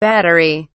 battery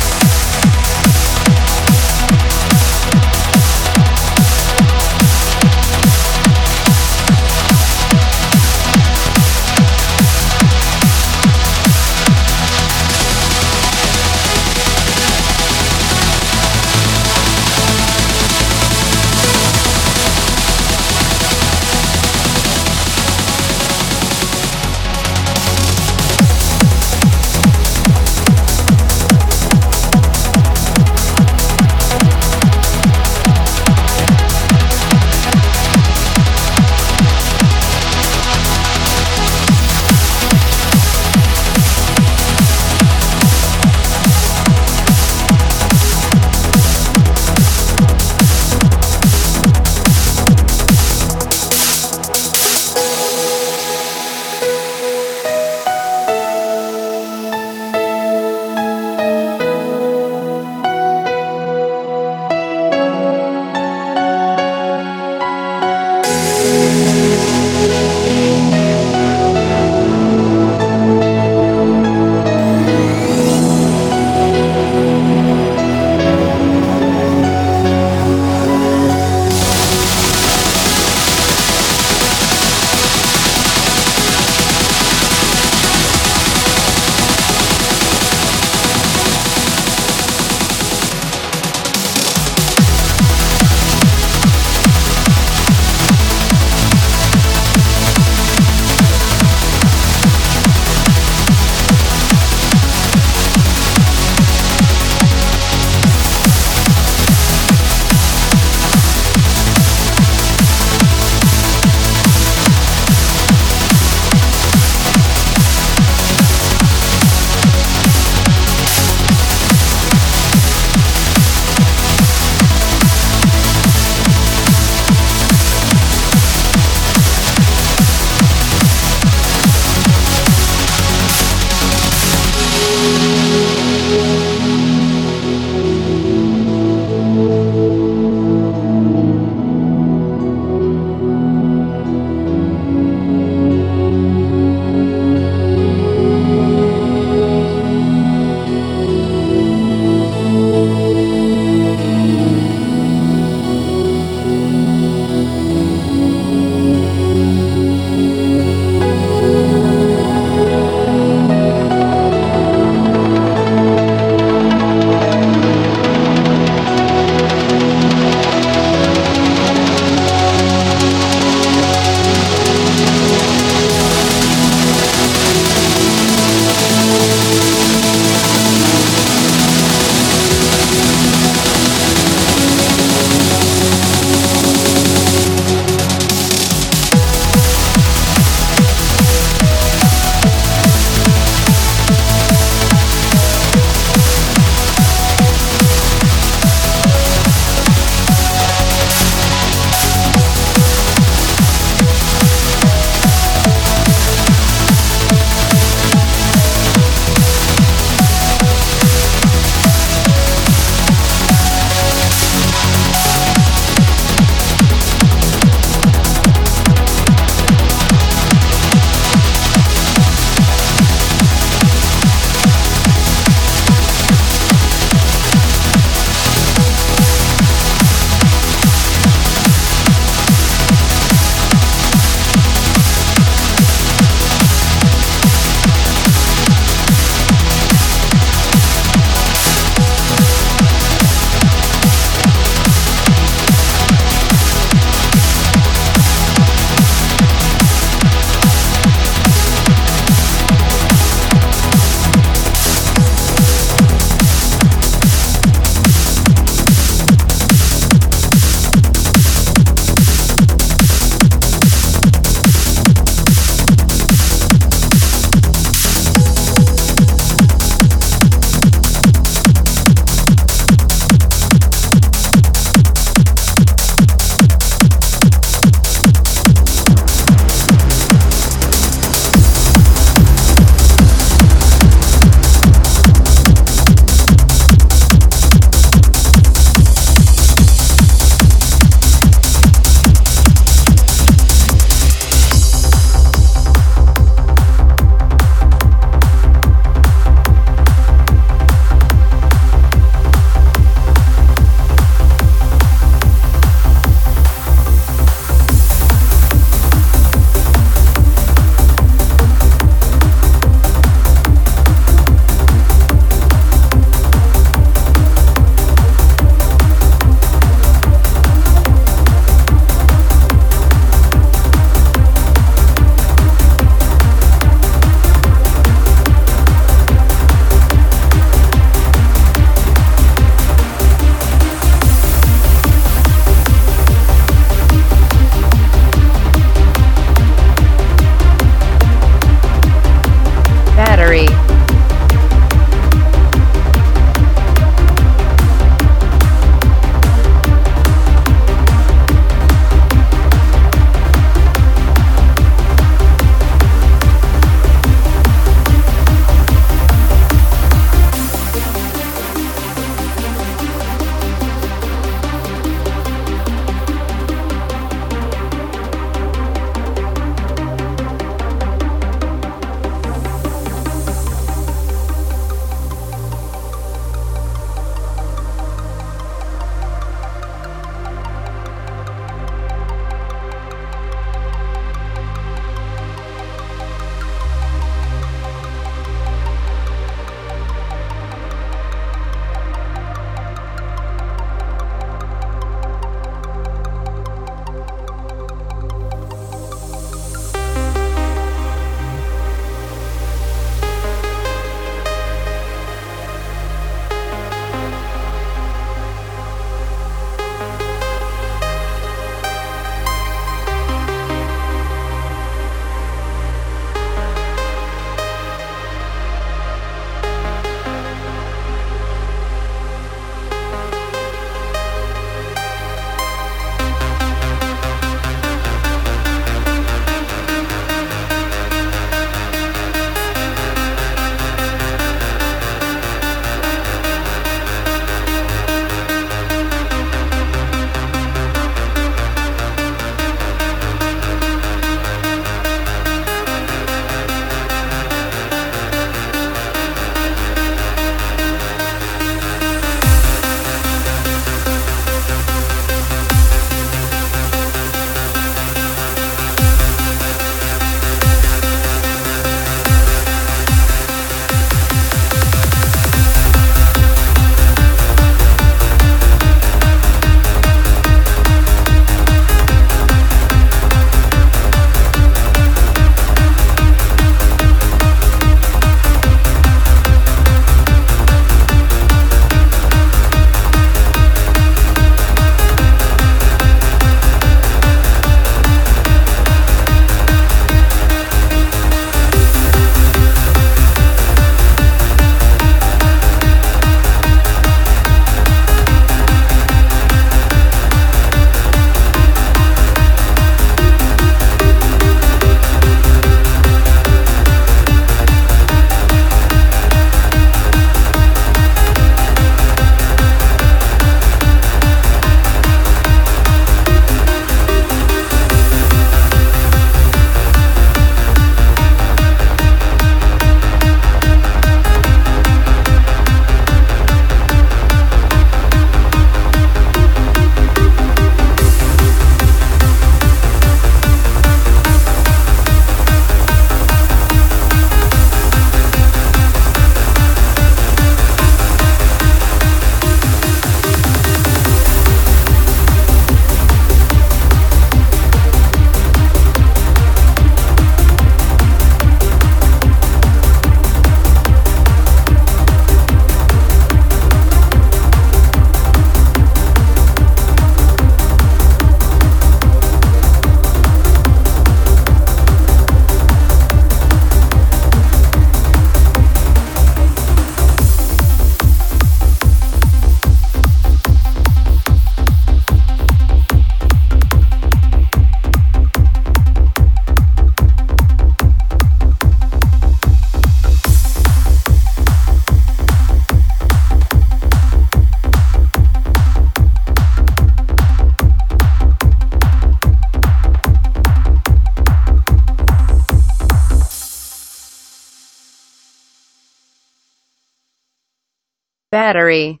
battery